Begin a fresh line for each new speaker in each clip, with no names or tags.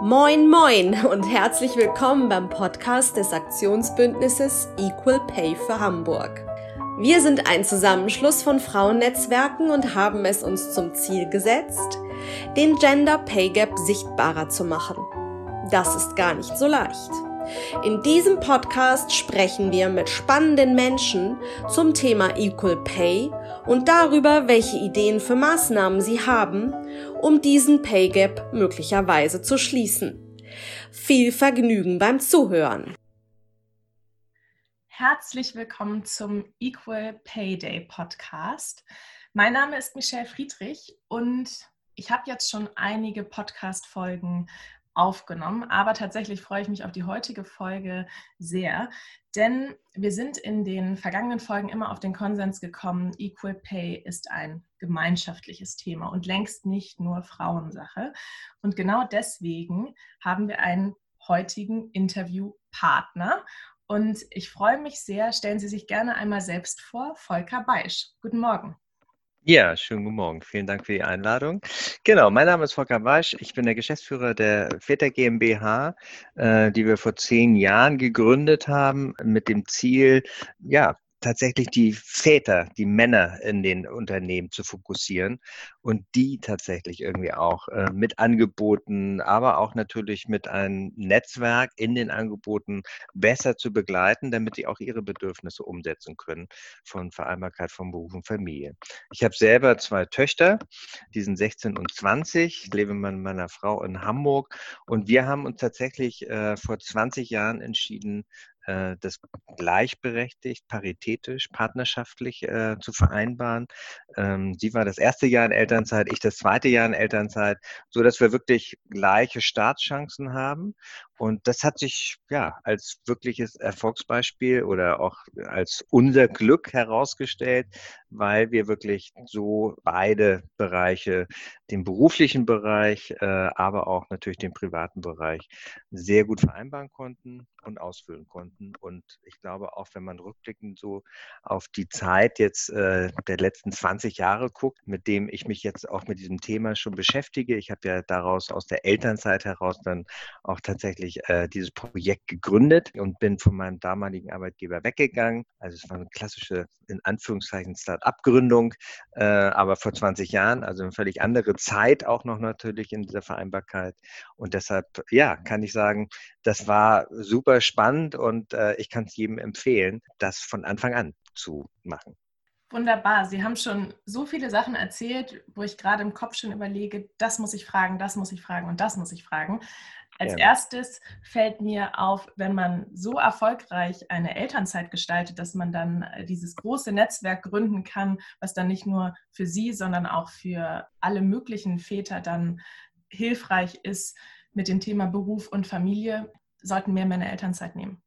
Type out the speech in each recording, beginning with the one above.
Moin, moin und herzlich willkommen beim Podcast des Aktionsbündnisses Equal Pay für Hamburg. Wir sind ein Zusammenschluss von Frauennetzwerken und haben es uns zum Ziel gesetzt, den Gender Pay Gap sichtbarer zu machen. Das ist gar nicht so leicht. In diesem Podcast sprechen wir mit spannenden Menschen zum Thema Equal Pay und darüber, welche Ideen für Maßnahmen sie haben, um diesen Pay Gap möglicherweise zu schließen. Viel Vergnügen beim Zuhören.
Herzlich willkommen zum Equal Pay Day Podcast. Mein Name ist Michelle Friedrich und ich habe jetzt schon einige Podcast-Folgen aufgenommen. Aber tatsächlich freue ich mich auf die heutige Folge sehr, denn wir sind in den vergangenen Folgen immer auf den Konsens gekommen, Equal Pay ist ein gemeinschaftliches Thema und längst nicht nur Frauensache. Und genau deswegen haben wir einen heutigen Interviewpartner. Und ich freue mich sehr. Stellen Sie sich gerne einmal selbst vor. Volker Beisch. Guten Morgen.
Ja, schönen guten Morgen. Vielen Dank für die Einladung. Genau, mein Name ist Volker Wasch. Ich bin der Geschäftsführer der Väter GmbH, äh, die wir vor zehn Jahren gegründet haben, mit dem Ziel, ja, tatsächlich die Väter, die Männer in den Unternehmen zu fokussieren und die tatsächlich irgendwie auch äh, mit Angeboten, aber auch natürlich mit einem Netzwerk in den Angeboten besser zu begleiten, damit sie auch ihre Bedürfnisse umsetzen können von Vereinbarkeit von Beruf und Familie. Ich habe selber zwei Töchter, die sind 16 und 20, ich lebe mit meiner Frau in Hamburg und wir haben uns tatsächlich äh, vor 20 Jahren entschieden, das gleichberechtigt, paritätisch, partnerschaftlich äh, zu vereinbaren. Ähm, sie war das erste Jahr in Elternzeit, ich das zweite Jahr in Elternzeit, so dass wir wirklich gleiche Startchancen haben. Und das hat sich ja als wirkliches Erfolgsbeispiel oder auch als unser Glück herausgestellt, weil wir wirklich so beide Bereiche, den beruflichen Bereich, äh, aber auch natürlich den privaten Bereich, sehr gut vereinbaren konnten und ausfüllen konnten. Und ich glaube auch, wenn man rückblickend so auf die Zeit jetzt äh, der letzten 20 Jahre guckt, mit dem ich mich jetzt auch mit diesem Thema schon beschäftige, ich habe ja daraus aus der Elternzeit heraus dann auch tatsächlich tatsächlich äh, dieses Projekt gegründet und bin von meinem damaligen Arbeitgeber weggegangen. Also es war eine klassische, in Anführungszeichen, Start-up-Gründung, äh, aber vor 20 Jahren, also eine völlig andere Zeit auch noch natürlich in dieser Vereinbarkeit. Und deshalb, ja, kann ich sagen, das war super spannend und äh, ich kann es jedem empfehlen, das von Anfang an zu machen.
Wunderbar. Sie haben schon so viele Sachen erzählt, wo ich gerade im Kopf schon überlege, das muss ich fragen, das muss ich fragen und das muss ich fragen. Als ja. erstes fällt mir auf, wenn man so erfolgreich eine Elternzeit gestaltet, dass man dann äh, dieses große Netzwerk gründen kann, was dann nicht nur für Sie, sondern auch für alle möglichen Väter dann hilfreich ist mit dem Thema Beruf und Familie, sollten mehr Männer Elternzeit nehmen.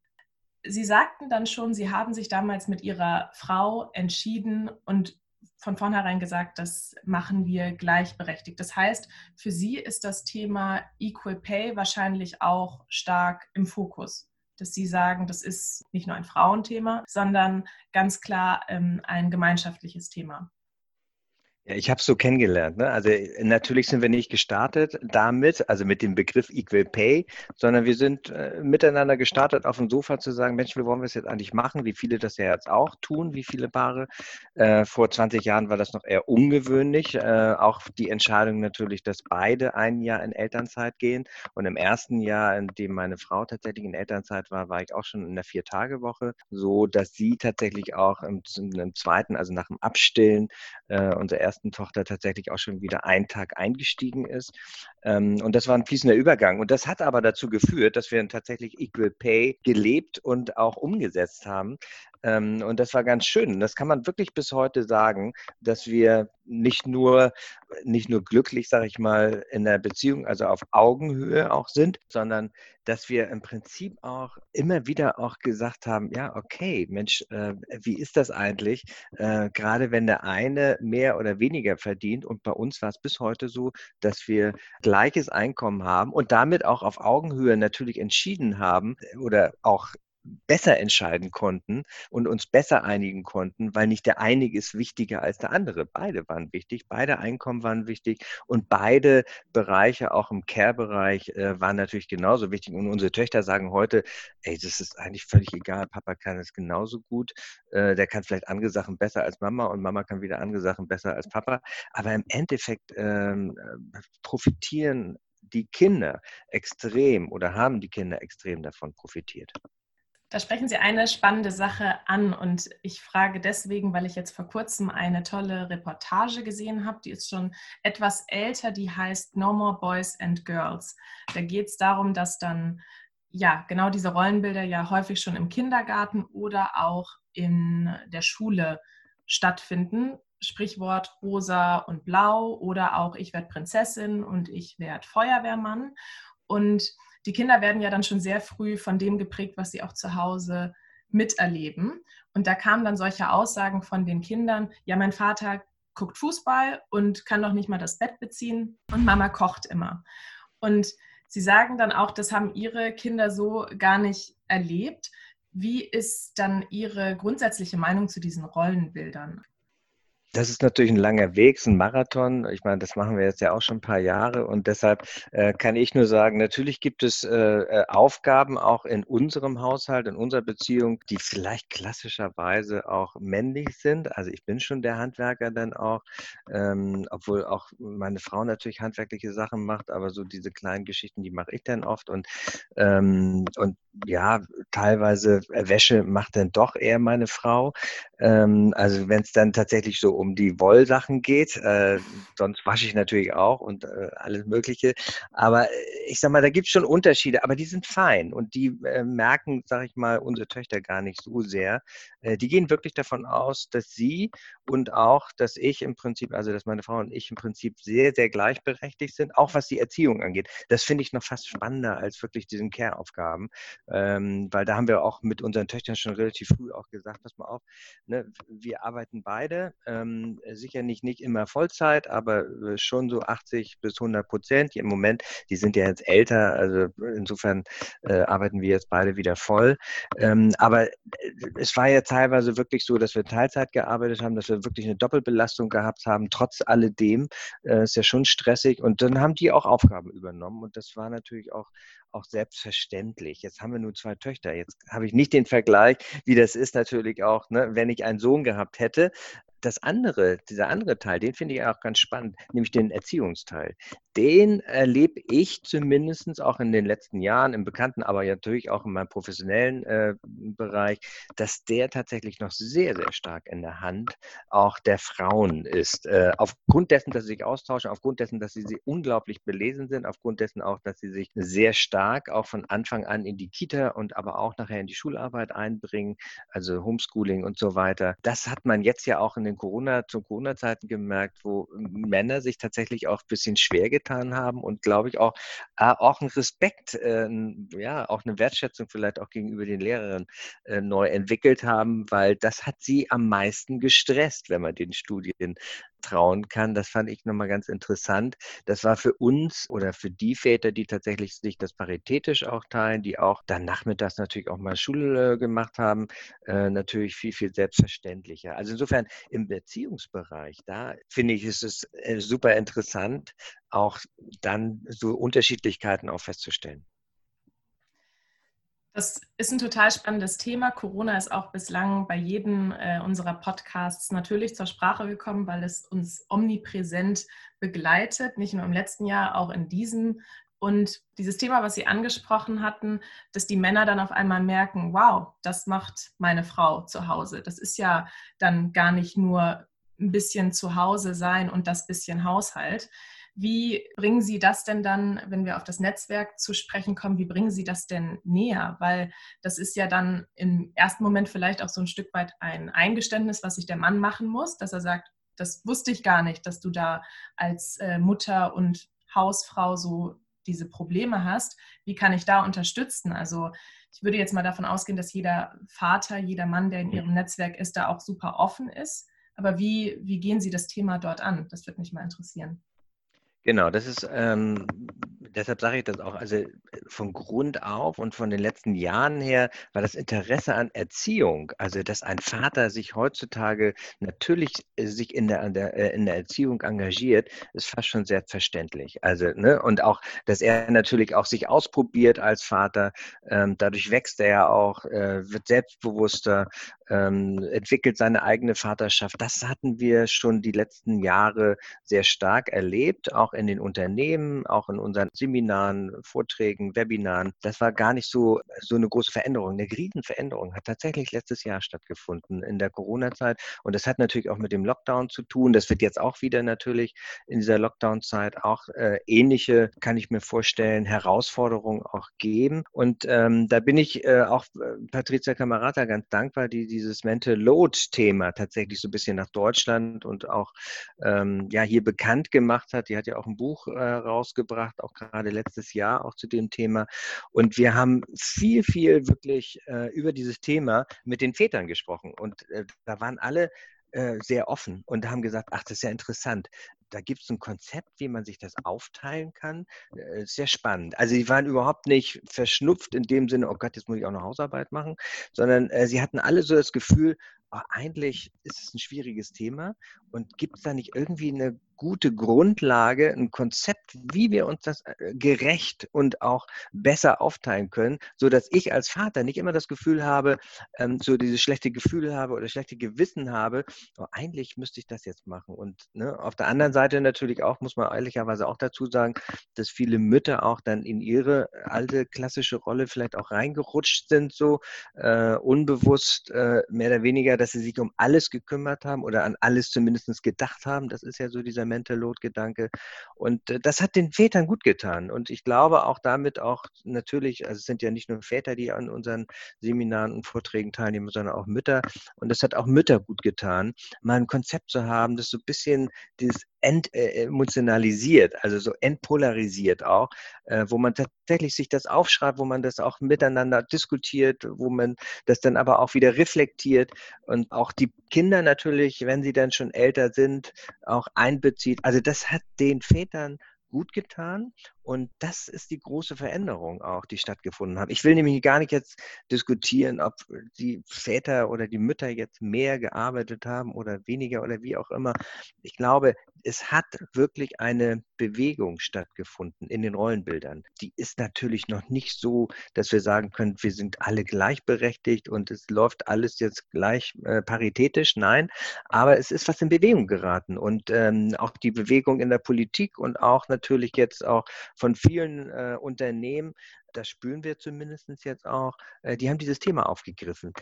Sie sagten dann schon, Sie haben sich damals mit Ihrer Frau entschieden und von vornherein gesagt, das machen wir gleichberechtigt. Das heißt, für Sie ist das Thema Equal Pay wahrscheinlich auch stark im Fokus. Dass Sie sagen, das ist nicht nur ein Frauenthema, sondern ganz klar ähm, ein gemeinschaftliches Thema.
Ja, ich habe es so kennengelernt. Ne? Also äh, natürlich sind wir nicht gestartet damit, also mit dem Begriff Equal Pay, sondern wir sind äh, miteinander gestartet auf dem Sofa zu sagen, Mensch, wie wollen wir es jetzt eigentlich machen? Wie viele das ja jetzt auch tun, wie viele Paare. Äh, vor 20 Jahren war das noch eher ungewöhnlich. Äh, auch die Entscheidung natürlich, dass beide ein Jahr in Elternzeit gehen. Und im ersten Jahr, in dem meine Frau tatsächlich in Elternzeit war, war ich auch schon in der Vier-Tage-Woche, so dass sie tatsächlich auch im, im zweiten, also nach dem Abstillen, äh, unser ersten Tochter tatsächlich auch schon wieder einen Tag eingestiegen ist. Ähm, und das war ein fließender Übergang. Und das hat aber dazu geführt, dass wir tatsächlich Equal Pay gelebt und auch umgesetzt haben. Ähm, und das war ganz schön. Das kann man wirklich bis heute sagen, dass wir nicht nur, nicht nur glücklich, sage ich mal, in der Beziehung, also auf Augenhöhe auch sind, sondern dass wir im Prinzip auch immer wieder auch gesagt haben, ja, okay, Mensch, äh, wie ist das eigentlich? Äh, gerade wenn der eine mehr oder weniger verdient und bei uns war es bis heute so, dass wir gleiches Einkommen haben und damit auch auf Augenhöhe natürlich entschieden haben oder auch besser entscheiden konnten und uns besser einigen konnten, weil nicht der einige ist wichtiger als der andere. Beide waren wichtig, beide Einkommen waren wichtig und beide Bereiche, auch im Care-Bereich, äh, waren natürlich genauso wichtig. Und unsere Töchter sagen heute, ey, das ist eigentlich völlig egal, Papa kann es genauso gut, äh, der kann vielleicht andere Sachen besser als Mama und Mama kann wieder andere Sachen besser als Papa. Aber im Endeffekt ähm, äh, profitieren die Kinder extrem oder haben die Kinder extrem davon profitiert.
Da sprechen Sie eine spannende Sache an und ich frage deswegen, weil ich jetzt vor kurzem eine tolle Reportage gesehen habe, die ist schon etwas älter, die heißt No More Boys and Girls. Da geht es darum, dass dann ja genau diese Rollenbilder ja häufig schon im Kindergarten oder auch in der Schule stattfinden. Sprichwort rosa und blau oder auch ich werde Prinzessin und ich werde Feuerwehrmann. Und die Kinder werden ja dann schon sehr früh von dem geprägt, was sie auch zu Hause miterleben. Und da kamen dann solche Aussagen von den Kindern, ja, mein Vater guckt Fußball und kann noch nicht mal das Bett beziehen und Mama kocht immer. Und sie sagen dann auch, das haben ihre Kinder so gar nicht erlebt. Wie ist dann Ihre grundsätzliche Meinung zu diesen Rollenbildern?
Das ist natürlich ein langer Weg, ein Marathon. Ich meine, das machen wir jetzt ja auch schon ein paar Jahre und deshalb äh, kann ich nur sagen, natürlich gibt es äh, äh, Aufgaben auch in unserem Haushalt, in unserer Beziehung, die vielleicht klassischerweise auch männlich sind. Also ich bin schon der Handwerker dann auch, ähm, obwohl auch meine Frau natürlich handwerkliche Sachen macht, aber so diese kleinen Geschichten, die mache ich dann oft und, ähm, und ja, teilweise Wäsche macht dann doch eher meine Frau. Ähm, also wenn es dann tatsächlich so um die Wollsachen geht. Äh, sonst wasche ich natürlich auch und äh, alles Mögliche. Aber äh, ich sag mal, da gibt es schon Unterschiede, aber die sind fein und die äh, merken, sag ich mal, unsere Töchter gar nicht so sehr. Äh, die gehen wirklich davon aus, dass sie und auch, dass ich im Prinzip, also dass meine Frau und ich im Prinzip sehr, sehr gleichberechtigt sind, auch was die Erziehung angeht. Das finde ich noch fast spannender als wirklich diesen Care-Aufgaben, ähm, weil da haben wir auch mit unseren Töchtern schon relativ früh auch gesagt, pass mal auf, ne, wir arbeiten beide. Ähm, sicher nicht, nicht immer Vollzeit, aber äh, schon so 80 bis 100 Prozent. Im Moment, die sind ja jetzt älter, also insofern äh, arbeiten wir jetzt beide wieder voll. Ähm, aber äh, es war ja teilweise wirklich so, dass wir Teilzeit gearbeitet haben, dass wir wirklich eine Doppelbelastung gehabt haben. Trotz alledem äh, ist ja schon stressig und dann haben die auch Aufgaben übernommen und das war natürlich auch auch selbstverständlich. Jetzt haben wir nur zwei Töchter. Jetzt habe ich nicht den Vergleich, wie das ist natürlich auch, ne, wenn ich einen Sohn gehabt hätte das andere, dieser andere Teil, den finde ich auch ganz spannend, nämlich den Erziehungsteil. Den erlebe ich zumindest auch in den letzten Jahren im Bekannten, aber natürlich auch in meinem professionellen äh, Bereich, dass der tatsächlich noch sehr, sehr stark in der Hand auch der Frauen ist. Äh, aufgrund dessen, dass sie sich austauschen, aufgrund dessen, dass sie, sie unglaublich belesen sind, aufgrund dessen auch, dass sie sich sehr stark auch von Anfang an in die Kita und aber auch nachher in die Schularbeit einbringen, also Homeschooling und so weiter. Das hat man jetzt ja auch in den den Corona, zu Corona-Zeiten gemerkt, wo Männer sich tatsächlich auch ein bisschen schwer getan haben und glaube ich auch, äh, auch einen Respekt, äh, ja, auch eine Wertschätzung vielleicht auch gegenüber den Lehrern äh, neu entwickelt haben, weil das hat sie am meisten gestresst, wenn man den Studien trauen kann. Das fand ich nochmal ganz interessant. Das war für uns oder für die Väter, die tatsächlich sich das paritätisch auch teilen, die auch dann nachmittags natürlich auch mal Schule gemacht haben, äh, natürlich viel, viel selbstverständlicher. Also insofern im Beziehungsbereich, da finde ich, ist es äh, super interessant, auch dann so Unterschiedlichkeiten auch festzustellen.
Das ist ein total spannendes Thema. Corona ist auch bislang bei jedem äh, unserer Podcasts natürlich zur Sprache gekommen, weil es uns omnipräsent begleitet, nicht nur im letzten Jahr, auch in diesem. Und dieses Thema, was Sie angesprochen hatten, dass die Männer dann auf einmal merken, wow, das macht meine Frau zu Hause. Das ist ja dann gar nicht nur ein bisschen zu Hause sein und das bisschen Haushalt. Wie bringen Sie das denn dann, wenn wir auf das Netzwerk zu sprechen kommen, wie bringen Sie das denn näher? Weil das ist ja dann im ersten Moment vielleicht auch so ein Stück weit ein Eingeständnis, was sich der Mann machen muss, dass er sagt, das wusste ich gar nicht, dass du da als äh, Mutter und Hausfrau so diese Probleme hast. Wie kann ich da unterstützen? Also ich würde jetzt mal davon ausgehen, dass jeder Vater, jeder Mann, der in mhm. Ihrem Netzwerk ist, da auch super offen ist. Aber wie, wie gehen Sie das Thema dort an? Das würde mich mal interessieren.
Genau, das ist, ähm, deshalb sage ich das auch. Also von Grund auf und von den letzten Jahren her war das Interesse an Erziehung, also dass ein Vater sich heutzutage natürlich äh, sich in der, der, äh, in der Erziehung engagiert, ist fast schon selbstverständlich. Also, ne, und auch, dass er natürlich auch sich ausprobiert als Vater, ähm, dadurch wächst er ja auch, äh, wird selbstbewusster, ähm, entwickelt seine eigene Vaterschaft. Das hatten wir schon die letzten Jahre sehr stark erlebt, auch in den Unternehmen, auch in unseren Seminaren, Vorträgen, Webinaren. Das war gar nicht so, so eine große Veränderung. Eine Riesenveränderung hat tatsächlich letztes Jahr stattgefunden in der Corona-Zeit. Und das hat natürlich auch mit dem Lockdown zu tun. Das wird jetzt auch wieder natürlich in dieser Lockdown-Zeit auch äh, ähnliche, kann ich mir vorstellen, Herausforderungen auch geben. Und ähm, da bin ich äh, auch äh, Patricia Camarata ganz dankbar, die dieses Mental Load-Thema tatsächlich so ein bisschen nach Deutschland und auch ähm, ja hier bekannt gemacht hat. Die hat ja auch ein Buch äh, rausgebracht, auch gerade letztes Jahr auch zu dem Thema. Und wir haben viel, viel wirklich äh, über dieses Thema mit den Vätern gesprochen. Und äh, da waren alle äh, sehr offen und haben gesagt, ach, das ist ja interessant. Da gibt es ein Konzept, wie man sich das aufteilen kann. Äh, sehr spannend. Also sie waren überhaupt nicht verschnupft in dem Sinne, oh Gott, jetzt muss ich auch noch Hausarbeit machen, sondern äh, sie hatten alle so das Gefühl, oh, eigentlich ist es ein schwieriges Thema und gibt es da nicht irgendwie eine gute Grundlage, ein Konzept, wie wir uns das äh, gerecht und auch besser aufteilen können, so dass ich als Vater nicht immer das Gefühl habe, ähm, so dieses schlechte Gefühl habe oder schlechte Gewissen habe, oh, eigentlich müsste ich das jetzt machen. Und ne, auf der anderen Seite natürlich auch, muss man ehrlicherweise auch dazu sagen, dass viele Mütter auch dann in ihre alte klassische Rolle vielleicht auch reingerutscht sind, so äh, unbewusst äh, mehr oder weniger, dass sie sich um alles gekümmert haben oder an alles zumindest gedacht haben. Das ist ja so dieser Mental Load-Gedanke. Und äh, das hat den Vätern gut getan. Und ich glaube auch damit auch natürlich, also es sind ja nicht nur Väter, die an unseren Seminaren und Vorträgen teilnehmen, sondern auch Mütter. Und das hat auch Mütter gut getan, mal ein Konzept zu haben, das so ein bisschen dieses entemotionalisiert, also so entpolarisiert auch, äh, wo man tatsächlich sich das aufschreibt, wo man das auch miteinander diskutiert, wo man das dann aber auch wieder reflektiert und auch die Kinder natürlich, wenn sie dann schon älter sind, auch einbezieht. Also das hat den Vätern gut getan. Und das ist die große Veränderung auch, die stattgefunden hat. Ich will nämlich gar nicht jetzt diskutieren, ob die Väter oder die Mütter jetzt mehr gearbeitet haben oder weniger oder wie auch immer. Ich glaube, es hat wirklich eine Bewegung stattgefunden in den Rollenbildern. Die ist natürlich noch nicht so, dass wir sagen können, wir sind alle gleichberechtigt und es läuft alles jetzt gleich äh, paritätisch. Nein, aber es ist was in Bewegung geraten und ähm, auch die Bewegung in der Politik und auch natürlich jetzt auch von vielen äh, Unternehmen, das spüren wir zumindest jetzt auch, äh, die haben dieses Thema aufgegriffen.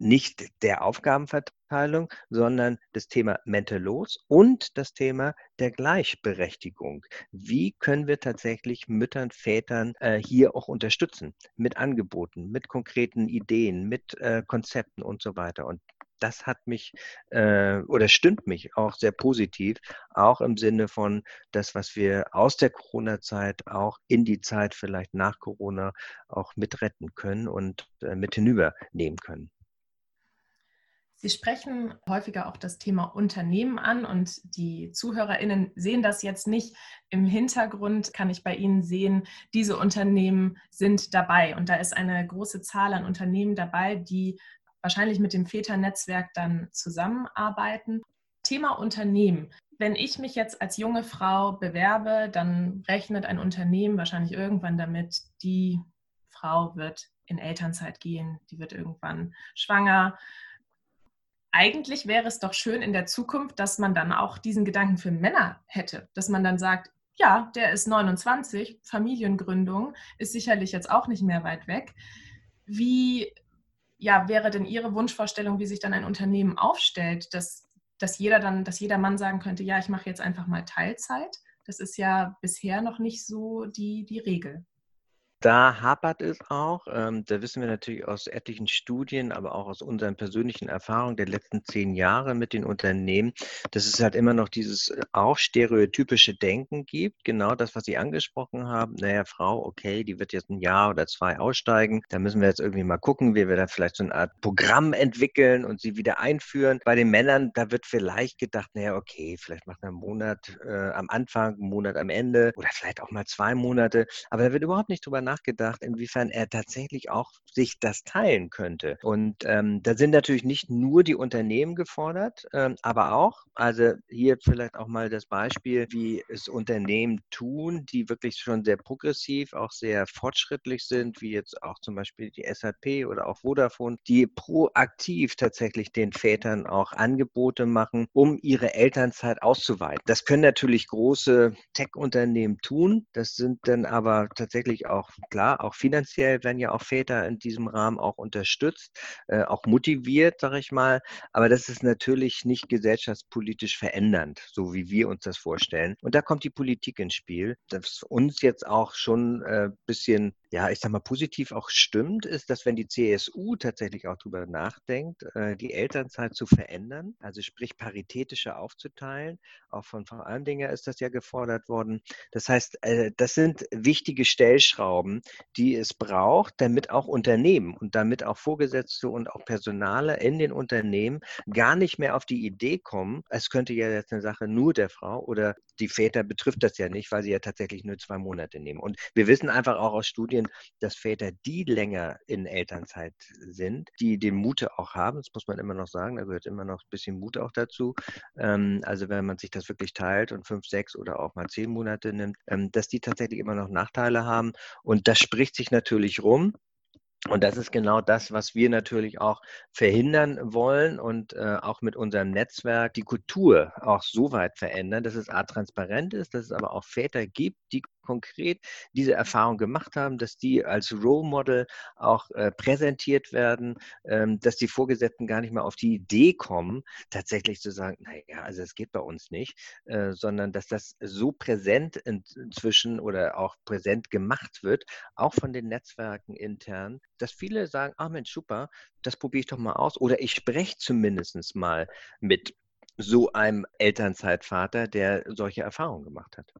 Nicht der Aufgabenverteilung, sondern das Thema Mental Los und das Thema der Gleichberechtigung. Wie können wir tatsächlich Müttern, Vätern äh, hier auch unterstützen? Mit Angeboten, mit konkreten Ideen, mit äh, Konzepten und so weiter. Und das hat mich äh, oder stimmt mich auch sehr positiv, auch im Sinne von das, was wir aus der Corona-Zeit auch in die Zeit vielleicht nach Corona auch mitretten können und äh, mit hinübernehmen können.
Sie sprechen häufiger auch das Thema Unternehmen an und die ZuhörerInnen sehen das jetzt nicht. Im Hintergrund kann ich bei Ihnen sehen, diese Unternehmen sind dabei und da ist eine große Zahl an Unternehmen dabei, die wahrscheinlich mit dem Väternetzwerk dann zusammenarbeiten. Thema Unternehmen. Wenn ich mich jetzt als junge Frau bewerbe, dann rechnet ein Unternehmen wahrscheinlich irgendwann damit, die Frau wird in Elternzeit gehen, die wird irgendwann schwanger. Eigentlich wäre es doch schön in der Zukunft, dass man dann auch diesen Gedanken für Männer hätte, dass man dann sagt, ja, der ist 29, Familiengründung ist sicherlich jetzt auch nicht mehr weit weg. Wie ja, wäre denn Ihre Wunschvorstellung, wie sich dann ein Unternehmen aufstellt, dass, dass jeder dann, dass jeder Mann sagen könnte, ja, ich mache jetzt einfach mal Teilzeit? Das ist ja bisher noch nicht so die, die Regel.
Da hapert es auch. Ähm, da wissen wir natürlich aus etlichen Studien, aber auch aus unseren persönlichen Erfahrungen der letzten zehn Jahre mit den Unternehmen, dass es halt immer noch dieses äh, auch stereotypische Denken gibt. Genau das, was Sie angesprochen haben. Naja, Frau, okay, die wird jetzt ein Jahr oder zwei aussteigen. Da müssen wir jetzt irgendwie mal gucken, wie wir da vielleicht so eine Art Programm entwickeln und sie wieder einführen. Bei den Männern, da wird vielleicht gedacht, naja, okay, vielleicht macht man einen Monat äh, am Anfang, einen Monat am Ende oder vielleicht auch mal zwei Monate. Aber da wird überhaupt nicht drüber nachgedacht, inwiefern er tatsächlich auch sich das teilen könnte. Und ähm, da sind natürlich nicht nur die Unternehmen gefordert, ähm, aber auch, also hier vielleicht auch mal das Beispiel, wie es Unternehmen tun, die wirklich schon sehr progressiv, auch sehr fortschrittlich sind, wie jetzt auch zum Beispiel die SAP oder auch Vodafone, die proaktiv tatsächlich den Vätern auch Angebote machen, um ihre Elternzeit auszuweiten. Das können natürlich große Tech-Unternehmen tun. Das sind dann aber tatsächlich auch klar, auch finanziell werden ja auch Väter in diesem Rahmen auch unterstützt, äh, auch motiviert, sage ich mal. Aber das ist natürlich nicht gesellschaftspolitisch verändernd, so wie wir uns das vorstellen. Und da kommt die Politik ins Spiel, das uns jetzt auch schon ein äh, bisschen ja, ich sag mal, positiv auch stimmt, ist, dass wenn die CSU tatsächlich auch darüber nachdenkt, äh, die Elternzeit zu verändern, also sprich paritätischer aufzuteilen, auch von Frau Almdinger ist das ja gefordert worden. Das heißt, äh, das sind wichtige Stellschrauben, die es braucht, damit auch Unternehmen und damit auch Vorgesetzte und auch Personale in den Unternehmen gar nicht mehr auf die Idee kommen, es könnte ja jetzt eine Sache nur der Frau oder die Väter betrifft das ja nicht, weil sie ja tatsächlich nur zwei Monate nehmen. Und wir wissen einfach auch aus Studien, Studien, dass Väter, die länger in Elternzeit sind, die den Mut auch haben, das muss man immer noch sagen, da gehört immer noch ein bisschen Mut auch dazu. Ähm, also wenn man sich das wirklich teilt und fünf, sechs oder auch mal zehn Monate nimmt, ähm, dass die tatsächlich immer noch Nachteile haben. Und das spricht sich natürlich rum. Und das ist genau das, was wir natürlich auch verhindern wollen und äh, auch mit unserem Netzwerk die Kultur auch so weit verändern, dass es A transparent ist, dass es aber auch Väter gibt, die konkret diese Erfahrung gemacht haben, dass die als Role Model auch äh, präsentiert werden, ähm, dass die Vorgesetzten gar nicht mehr auf die Idee kommen, tatsächlich zu sagen, naja, also es geht bei uns nicht, äh, sondern dass das so präsent in, inzwischen oder auch präsent gemacht wird, auch von den Netzwerken intern, dass viele sagen, ah Mensch, super, das probiere ich doch mal aus oder ich spreche zumindest mal mit so einem Elternzeitvater, der solche Erfahrungen gemacht hat.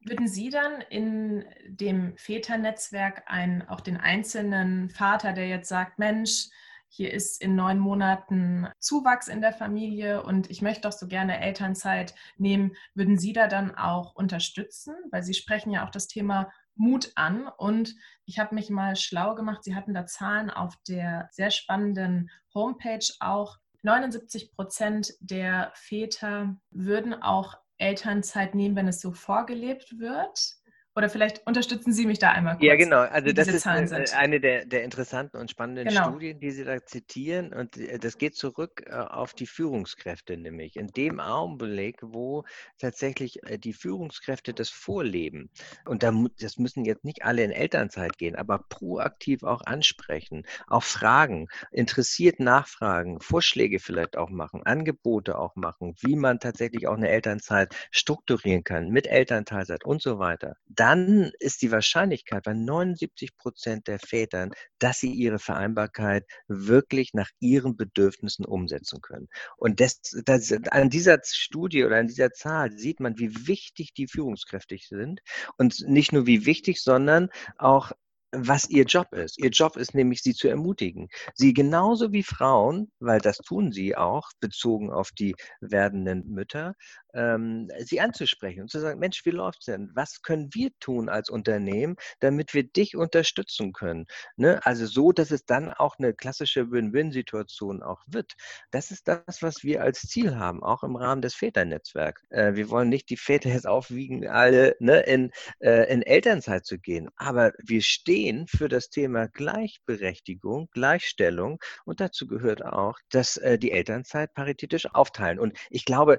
Würden Sie dann in dem Väternetzwerk einen, auch den einzelnen Vater, der jetzt sagt, Mensch, hier ist in neun Monaten Zuwachs in der Familie und ich möchte doch so gerne Elternzeit nehmen, würden Sie da dann auch unterstützen? Weil Sie sprechen ja auch das Thema Mut an und ich habe mich mal schlau gemacht. Sie hatten da Zahlen auf der sehr spannenden Homepage auch. 79 Prozent der Väter würden auch Elternzeit nehmen, wenn es so vorgelebt wird? Oder vielleicht unterstützen Sie mich da einmal kurz.
Ja, genau. Also das ist eine, äh, eine der, der, interessanten und spannenden genau. Studien, die Sie da zitieren. Und äh, das geht zurück äh, auf die Führungskräfte nämlich. In dem Augenblick, wo tatsächlich die Führungskräfte das vorleben. Und das müssen jetzt nicht alle in Elternzeit gehen, aber proaktiv auch ansprechen, auch fragen, interessiert nachfragen, Vorschläge vielleicht auch machen, Angebote auch machen, wie man tatsächlich auch eine Elternzeit strukturieren kann mit Elternteilzeit und so weiter. Da dann ist die Wahrscheinlichkeit bei 79 Prozent der Vätern, dass sie ihre Vereinbarkeit wirklich nach ihren Bedürfnissen umsetzen können. Und das, das, an dieser Studie oder an dieser Zahl sieht man, wie wichtig die Führungskräfte sind. Und nicht nur wie wichtig, sondern auch was ihr Job ist. Ihr Job ist nämlich, sie zu ermutigen. Sie genauso wie Frauen, weil das tun sie auch, bezogen auf die werdenden Mütter, ähm, sie anzusprechen und zu sagen, Mensch, wie läuft's denn? Was können wir tun als Unternehmen, damit wir dich unterstützen können? Ne? Also so, dass es dann auch eine klassische Win-Win-Situation auch wird. Das ist das, was wir als Ziel haben, auch im Rahmen des Väternetzwerks. Äh, wir wollen nicht die Väter jetzt aufwiegen, alle ne, in, äh, in Elternzeit zu gehen, aber wir stehen für das Thema Gleichberechtigung, Gleichstellung und dazu gehört auch, dass äh, die Elternzeit paritätisch aufteilen. Und ich glaube,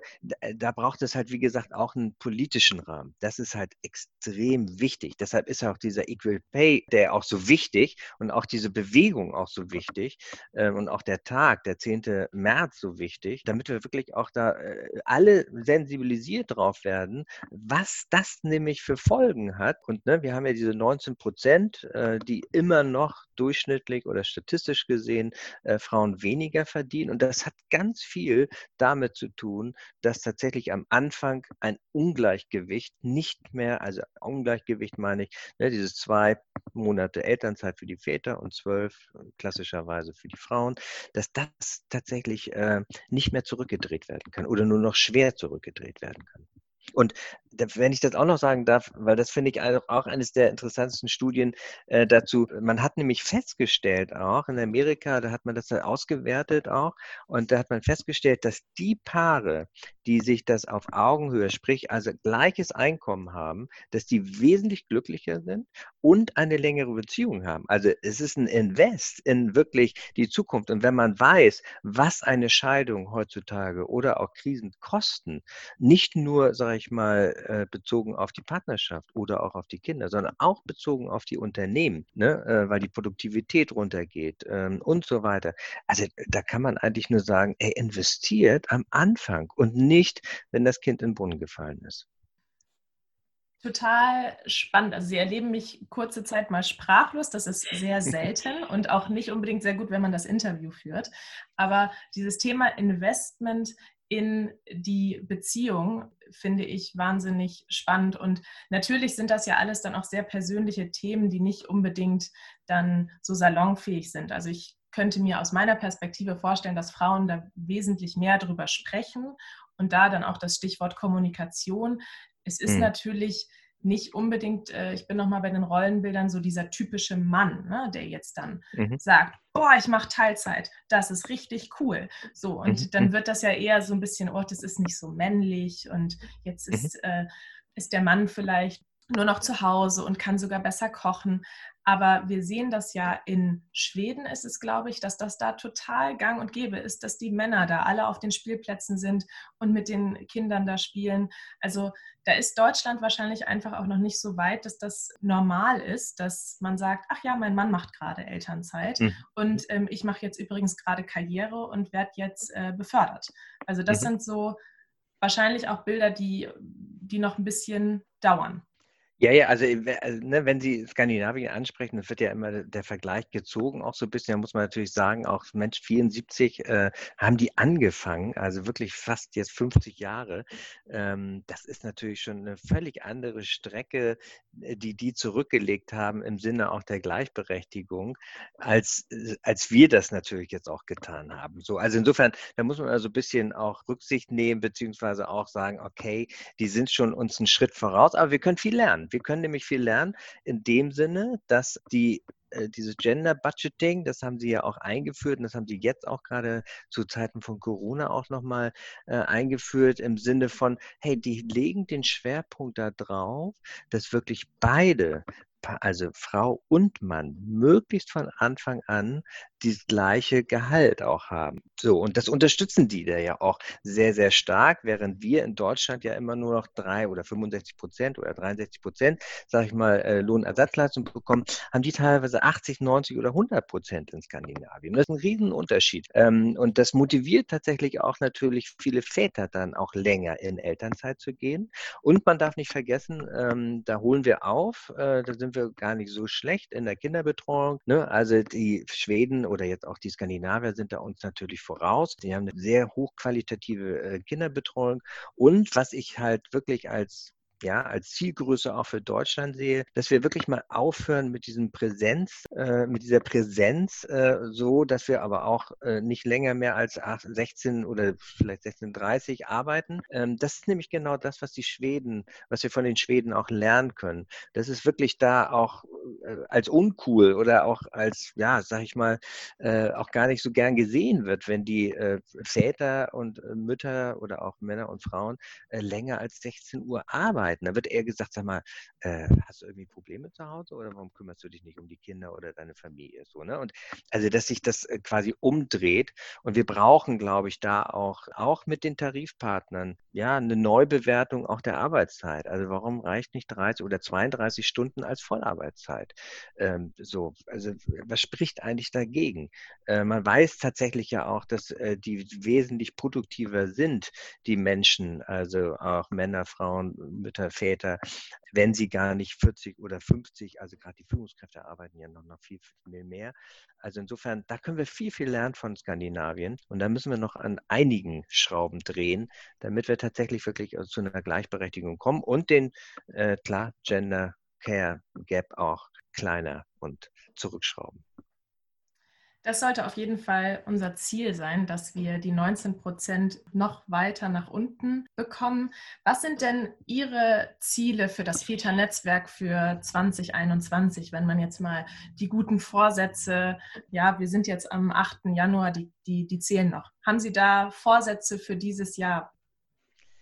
da braucht es halt, wie gesagt, auch einen politischen Rahmen. Das ist halt extrem wichtig. Deshalb ist auch dieser Equal Pay, der auch so wichtig und auch diese Bewegung auch so wichtig äh, und auch der Tag, der 10. März so wichtig, damit wir wirklich auch da äh, alle sensibilisiert drauf werden, was das nämlich für Folgen hat. Und ne, wir haben ja diese 19 Prozent, äh, die immer noch durchschnittlich oder statistisch gesehen äh, Frauen weniger verdienen. Und das hat ganz viel damit zu tun, dass tatsächlich am Anfang ein Ungleichgewicht nicht mehr, also Ungleichgewicht meine ich, ne, dieses zwei Monate Elternzeit für die Väter und zwölf klassischerweise für die Frauen, dass das tatsächlich äh, nicht mehr zurückgedreht werden kann oder nur noch schwer zurückgedreht werden kann. Und wenn ich das auch noch sagen darf, weil das finde ich auch eines der interessantesten Studien äh, dazu. Man hat nämlich festgestellt auch in Amerika, da hat man das ausgewertet auch, und da hat man festgestellt, dass die Paare, die sich das auf Augenhöhe, sprich also gleiches Einkommen haben, dass die wesentlich glücklicher sind und eine längere Beziehung haben. Also es ist ein Invest in wirklich die Zukunft. Und wenn man weiß, was eine Scheidung heutzutage oder auch Krisen kosten, nicht nur, sage ich mal, äh, bezogen auf die Partnerschaft oder auch auf die Kinder, sondern auch bezogen auf die Unternehmen, ne? Äh, weil die Produktivität runtergeht ähm, und so weiter. Also da kann man eigentlich nur sagen, er investiert am Anfang und nicht, wenn das Kind in den Brunnen gefallen ist.
Total spannend. Also Sie erleben mich kurze Zeit mal sprachlos. Das ist sehr selten und auch nicht unbedingt sehr gut, wenn man das Interview führt. Aber dieses Thema Investment in die Beziehung finde ich wahnsinnig spannend. Und natürlich sind das ja alles dann auch sehr persönliche Themen, die nicht unbedingt dann so salonfähig sind. Also ich könnte mir aus meiner Perspektive vorstellen, dass Frauen da wesentlich mehr drüber sprechen und da dann auch das Stichwort Kommunikation. Es ist mhm. natürlich nicht unbedingt, äh, ich bin nochmal bei den Rollenbildern, so dieser typische Mann, ne, der jetzt dann mhm. sagt, boah, ich mache Teilzeit, das ist richtig cool. So, und mhm. dann mhm. wird das ja eher so ein bisschen, oh, das ist nicht so männlich und jetzt mhm. ist, äh, ist der Mann vielleicht nur noch zu Hause und kann sogar besser kochen. Aber wir sehen das ja in Schweden ist es, glaube ich, dass das da total gang und gäbe ist, dass die Männer da alle auf den Spielplätzen sind und mit den Kindern da spielen. Also da ist Deutschland wahrscheinlich einfach auch noch nicht so weit, dass das normal ist, dass man sagt, ach ja, mein Mann macht gerade Elternzeit mhm. und ähm, ich mache jetzt übrigens gerade Karriere und werde jetzt äh, befördert. Also das mhm. sind so wahrscheinlich auch Bilder, die, die noch ein bisschen dauern.
Ja, ja, also, äh, also ne, wenn Sie Skandinavien ansprechen, das wird ja immer der Vergleich gezogen, auch so ein bisschen, da muss man natürlich sagen, auch Mensch, 74 äh, haben die angefangen, also wirklich fast jetzt 50 Jahre. Ähm, das ist natürlich schon eine völlig andere Strecke, äh, die die zurückgelegt haben im Sinne auch der Gleichberechtigung, als, äh, als wir das natürlich jetzt auch getan haben. So, also insofern, da muss man also ein bisschen auch Rücksicht nehmen, beziehungsweise auch sagen, okay, die sind schon uns einen Schritt voraus, aber wir können viel lernen. Wir können nämlich viel lernen in dem Sinne, dass die äh, dieses Gender Budgeting, das haben Sie ja auch eingeführt und das haben Sie jetzt auch gerade zu Zeiten von Corona auch nochmal äh, eingeführt im Sinne von, hey, die legen den Schwerpunkt da drauf, dass wirklich beide also Frau und Mann, möglichst von Anfang an das gleiche Gehalt auch haben. So, und das unterstützen die da ja auch sehr, sehr stark, während wir in Deutschland ja immer nur noch drei oder 65 Prozent oder 63 Prozent, sage ich mal, äh, Lohnersatzleistung bekommen, haben die teilweise 80, 90 oder 100 Prozent in Skandinavien. Das ist ein Riesenunterschied. Ähm, und das motiviert tatsächlich auch natürlich viele Väter dann auch länger in Elternzeit zu gehen. Und man darf nicht vergessen, ähm, da holen wir auf, äh, da sind wir gar nicht so schlecht in der Kinderbetreuung. Ne? Also die Schweden oder jetzt auch die Skandinavier sind da uns natürlich voraus. Die haben eine sehr hochqualitative äh, Kinderbetreuung. Und was ich halt wirklich als ja, als Zielgröße auch für Deutschland sehe, dass wir wirklich mal aufhören mit diesem Präsenz, äh, mit dieser Präsenz, äh, so dass wir aber auch äh, nicht länger mehr als 8, 16 oder vielleicht 16:30 arbeiten. Ähm, das ist nämlich genau das, was die Schweden, was wir von den Schweden auch lernen können. Das ist wirklich da auch äh, als uncool oder auch als, ja, sag ich mal, äh, auch gar nicht so gern gesehen wird, wenn die äh, Väter und Mütter oder auch Männer und Frauen länger als 16 Uhr arbeiten. Da wird eher gesagt, sag mal, äh, hast du irgendwie Probleme zu Hause oder warum kümmerst du dich nicht um die Kinder oder deine Familie? So, ne? Und also, dass sich das quasi umdreht. Und wir brauchen, glaube ich, da auch, auch mit den Tarifpartnern, ja, eine Neubewertung auch der Arbeitszeit. Also warum reicht nicht 30 oder 32 Stunden als Vollarbeitszeit? Ähm, so, also was spricht eigentlich dagegen? Äh, man weiß tatsächlich ja auch, dass äh, die wesentlich produktiver sind, die Menschen, also auch Männer, Frauen, Mütter, Väter, wenn sie gar nicht 40 oder 50, also gerade die Führungskräfte arbeiten ja noch, noch viel, viel mehr. Also insofern, da können wir viel, viel lernen von Skandinavien und da müssen wir noch an einigen Schrauben drehen, damit wir tatsächlich wirklich zu einer Gleichberechtigung kommen und den, äh, klar, Gender Care Gap auch kleiner und zurückschrauben.
Das sollte auf jeden Fall unser Ziel sein, dass wir die 19 Prozent noch weiter nach unten bekommen. Was sind denn Ihre Ziele für das Väter-Netzwerk für 2021, wenn man jetzt mal die guten Vorsätze, ja, wir sind jetzt am 8. Januar, die, die, die zählen noch. Haben Sie da Vorsätze für dieses Jahr?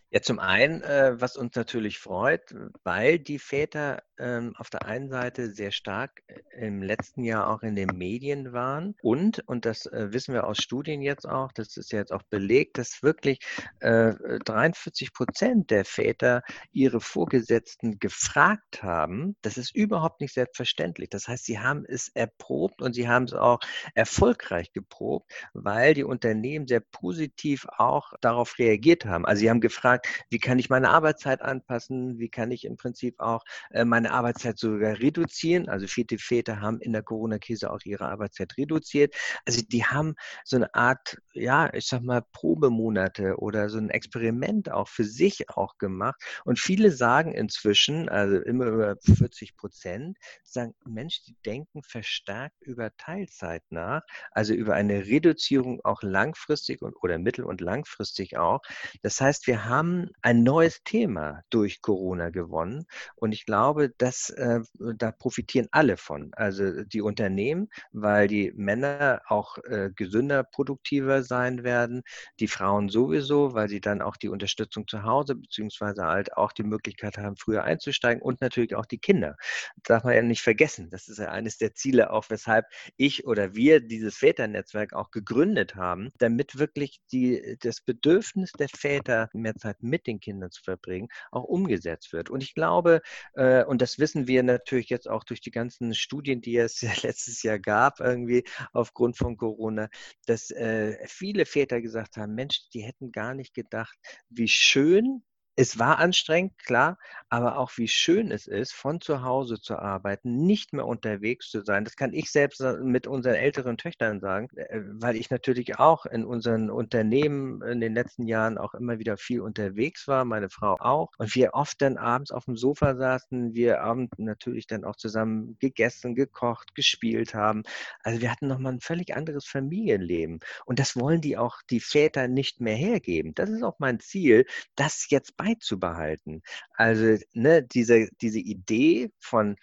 Ja, zum einen, äh, was uns natürlich freut, weil die Väter ähm, auf der einen Seite sehr stark äh, im letzten Jahr auch in den Medien waren und, und das äh, wissen wir aus Studien jetzt auch, das ist jetzt auch belegt, dass wirklich äh, 43 Prozent der Väter ihre Vorgesetzten gefragt haben. Das ist überhaupt nicht selbstverständlich. Das heißt, sie haben es erprobt und sie haben es auch erfolgreich geprobt, weil die Unternehmen sehr positiv auch darauf reagiert haben. Also sie haben gefragt, gefragt, wie kann ich meine Arbeitszeit anpassen, wie kann ich im Prinzip auch äh, meine Arbeitszeit sogar reduzieren. Also viele Väter haben in der Corona-Krise auch ihre Arbeitszeit reduziert. Also die haben so eine Art, ja, ich sag mal, Probemonate oder so ein Experiment auch für sich auch gemacht. Und viele sagen inzwischen, also immer über 40 Prozent, sagen, Mensch, die denken verstärkt über Teilzeit nach, also über eine Reduzierung auch langfristig und, oder mittel- und langfristig auch. Das heißt, wir haben haben ein neues Thema durch Corona gewonnen. Und ich glaube, dass, äh, da profitieren alle von. Also die Unternehmen, weil die Männer auch äh, gesünder, produktiver sein werden. Die Frauen sowieso, weil sie dann auch die Unterstützung zu Hause beziehungsweise halt auch die Möglichkeit haben, früher einzusteigen. Und natürlich auch die Kinder. Das darf man ja nicht vergessen. Das ist ja eines der Ziele, auch weshalb ich oder wir dieses Väternetzwerk auch gegründet haben, damit wirklich die, das Bedürfnis der Väter mehr Zeit Zeit mit den Kindern zu verbringen, auch umgesetzt wird. Und ich glaube, äh, und das wissen wir natürlich jetzt auch durch die ganzen Studien, die es letztes Jahr gab, irgendwie aufgrund von Corona, dass äh, viele Väter gesagt haben, Mensch, die hätten gar nicht gedacht, wie schön es war anstrengend, klar, aber auch wie schön es ist, von zu Hause zu arbeiten, nicht mehr unterwegs zu sein. Das kann ich selbst mit unseren älteren Töchtern sagen, äh, weil ich natürlich auch in unseren Unternehmen in den letzten Jahren auch immer wieder viel unterwegs war, meine Frau auch. Und wir oft dann abends auf dem Sofa saßen, wir abends natürlich dann auch zusammen gegessen, gekocht, gespielt haben. Also wir hatten nochmal ein völlig anderes Familienleben. Und das wollen die auch die Väter nicht mehr hergeben. Das ist auch mein Ziel, das jetzt bei beizubehalten. Also ne, diese, diese Idee von,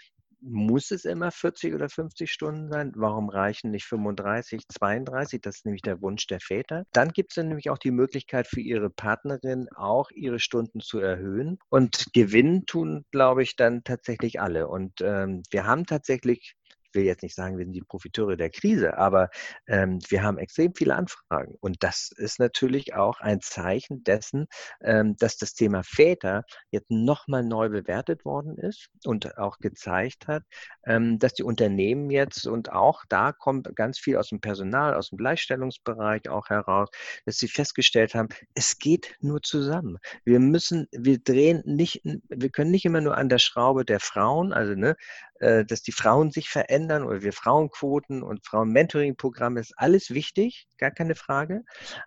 muss es immer 40 oder 50 Stunden sein? Warum reichen nicht 35, 32? Das ist nämlich der Wunsch der Väter. Dann gibt es nämlich auch die Möglichkeit für ihre Partnerin auch ihre Stunden zu erhöhen. Und gewinnen tun, glaube ich, dann tatsächlich alle. Und ähm, wir haben tatsächlich will jetzt nicht sagen, wir sind die Profiteure der Krise, aber ähm, wir haben extrem viele Anfragen. Und das ist natürlich auch ein Zeichen dessen, ähm, dass das Thema Väter jetzt nochmal neu bewertet worden ist und auch gezeigt hat, ähm, dass die Unternehmen jetzt und auch da kommt ganz viel aus dem Personal, aus dem Gleichstellungsbereich auch heraus, dass sie festgestellt haben, es geht nur zusammen. Wir müssen, wir drehen nicht, wir können nicht immer nur an der Schraube der Frauen, also ne, äh, dass die Frauen sich verändern oder wir Frauenquoten und Frauen-Mentoring-Programme ist alles wichtig, gar keine Frage.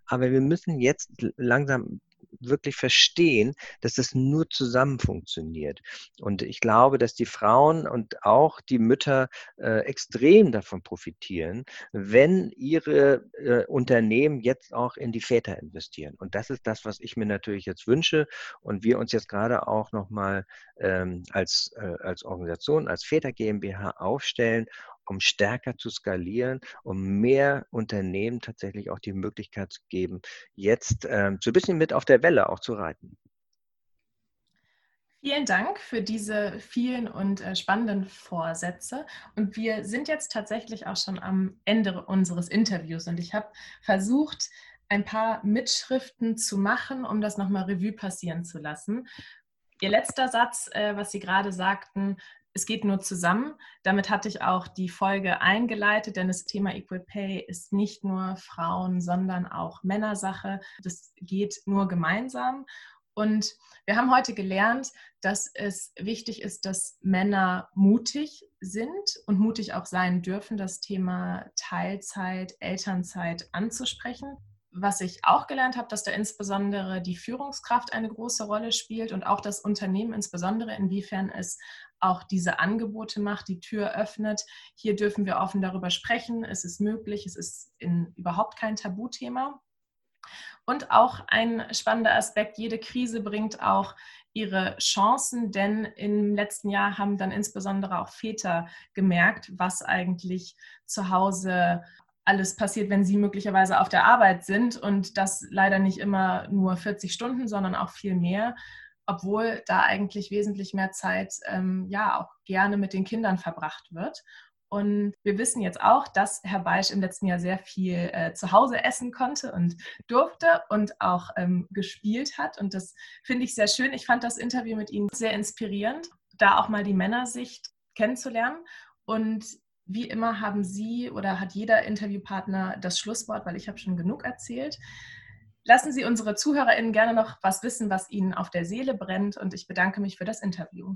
Aber wir müssen jetzt langsam wirklich verstehen, dass das nur zusammen funktioniert. Und ich glaube, dass die Frauen und auch die Mütter äh, extrem davon profitieren, wenn ihre äh, Unternehmen jetzt auch in die Väter investieren. Und das ist das, was ich mir natürlich jetzt wünsche und wir uns jetzt gerade auch nochmal ähm, als, äh, als Organisation, als Väter GmbH aufstellen, um stärker zu skalieren, um mehr Unternehmen tatsächlich auch die Möglichkeit zu geben, jetzt ähm, so ein bisschen mit auf der Welle auch zu reiten.
Vielen Dank für diese vielen und äh, spannenden Vorsätze. Und wir sind jetzt tatsächlich auch schon am Ende unseres Interviews. Und ich habe versucht, ein paar Mitschriften zu machen, um das nochmal Revue passieren zu lassen. Ihr letzter Satz, äh, was Sie gerade sagten, es geht nur zusammen. Damit hatte ich auch die Folge eingeleitet, denn das Thema Equal Pay ist nicht nur Frauen, sondern auch Männersache. Das geht nur gemeinsam. Und wir haben heute gelernt, dass es wichtig ist, dass Männer mutig sind und mutig auch sein dürfen, das Thema Teilzeit, Elternzeit anzusprechen was ich auch gelernt habe, dass da insbesondere die Führungskraft eine große Rolle spielt und auch das Unternehmen insbesondere, inwiefern es auch diese Angebote macht, die Tür öffnet. Hier dürfen wir offen darüber sprechen. Es ist möglich, es ist in, überhaupt kein Tabuthema. Und auch ein spannender Aspekt, jede Krise bringt auch ihre Chancen, denn im letzten Jahr haben dann insbesondere auch Väter gemerkt, was eigentlich zu Hause alles passiert, wenn sie möglicherweise auf der Arbeit sind und das leider nicht immer nur 40 Stunden, sondern auch viel mehr, obwohl da eigentlich wesentlich mehr Zeit ähm, ja auch gerne mit den Kindern verbracht wird. Und wir wissen jetzt auch, dass Herr Beisch im letzten Jahr sehr viel äh, zu Hause essen konnte und durfte und auch ähm, gespielt hat. Und das finde ich sehr schön. Ich fand das Interview mit Ihnen sehr inspirierend, da auch mal die Männersicht kennenzulernen. Und wie immer haben Sie oder hat jeder Interviewpartner das Schlusswort, weil ich habe schon genug erzählt. Lassen Sie unsere ZuhörerInnen gerne noch was wissen, was Ihnen auf der Seele brennt und ich bedanke mich für das Interview.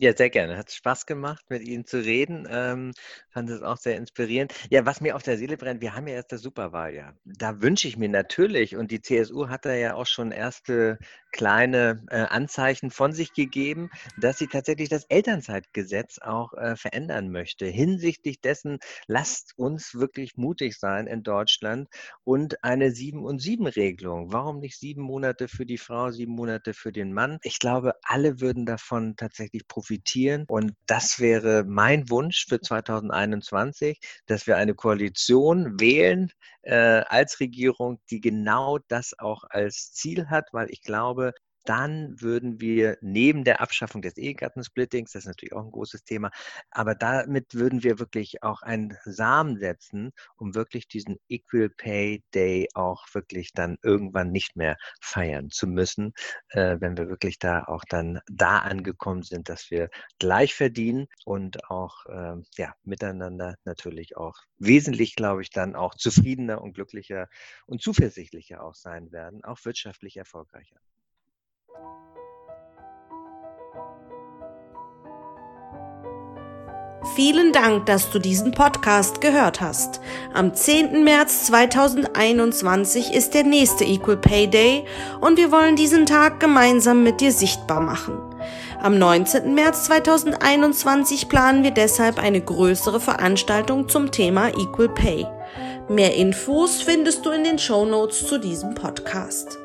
Ja, sehr gerne. Hat Spaß gemacht, mit Ihnen zu reden. Ähm, fand es auch sehr inspirierend. Ja, was mir auf der Seele brennt, wir haben ja erst das Superwahljahr. Da wünsche ich mir natürlich, und die CSU hat da ja auch schon erste kleine äh, Anzeichen von sich gegeben, dass sie tatsächlich das Elternzeitgesetz auch äh, verändern möchte. Hinsichtlich dessen, lasst uns wirklich mutig sein in Deutschland und eine 7 und 7 Regelung. Warum nicht sieben Monate für die Frau, sieben Monate für den Mann? Ich glaube, alle würden davon tatsächlich profitieren und das wäre mein Wunsch für 2021, dass wir eine Koalition wählen äh, als Regierung, die genau das auch als Ziel hat, weil ich glaube, dann würden wir neben der Abschaffung des Ehegattensplittings, das ist natürlich auch ein großes Thema, aber damit würden wir wirklich auch einen Samen setzen, um wirklich diesen Equal Pay Day auch wirklich dann irgendwann nicht mehr feiern zu müssen, äh, wenn wir wirklich da auch dann da angekommen sind, dass wir gleich verdienen und auch äh, ja, miteinander natürlich auch wesentlich, glaube ich, dann auch zufriedener und glücklicher und zuversichtlicher auch sein werden, auch wirtschaftlich erfolgreicher.
Vielen Dank, dass du diesen Podcast gehört hast. Am 10. März 2021 ist der nächste Equal Pay Day und wir wollen diesen Tag gemeinsam mit dir sichtbar machen. Am 19. März 2021 planen wir deshalb eine größere Veranstaltung zum Thema Equal Pay. Mehr Infos findest du in den Show Notes zu diesem Podcast.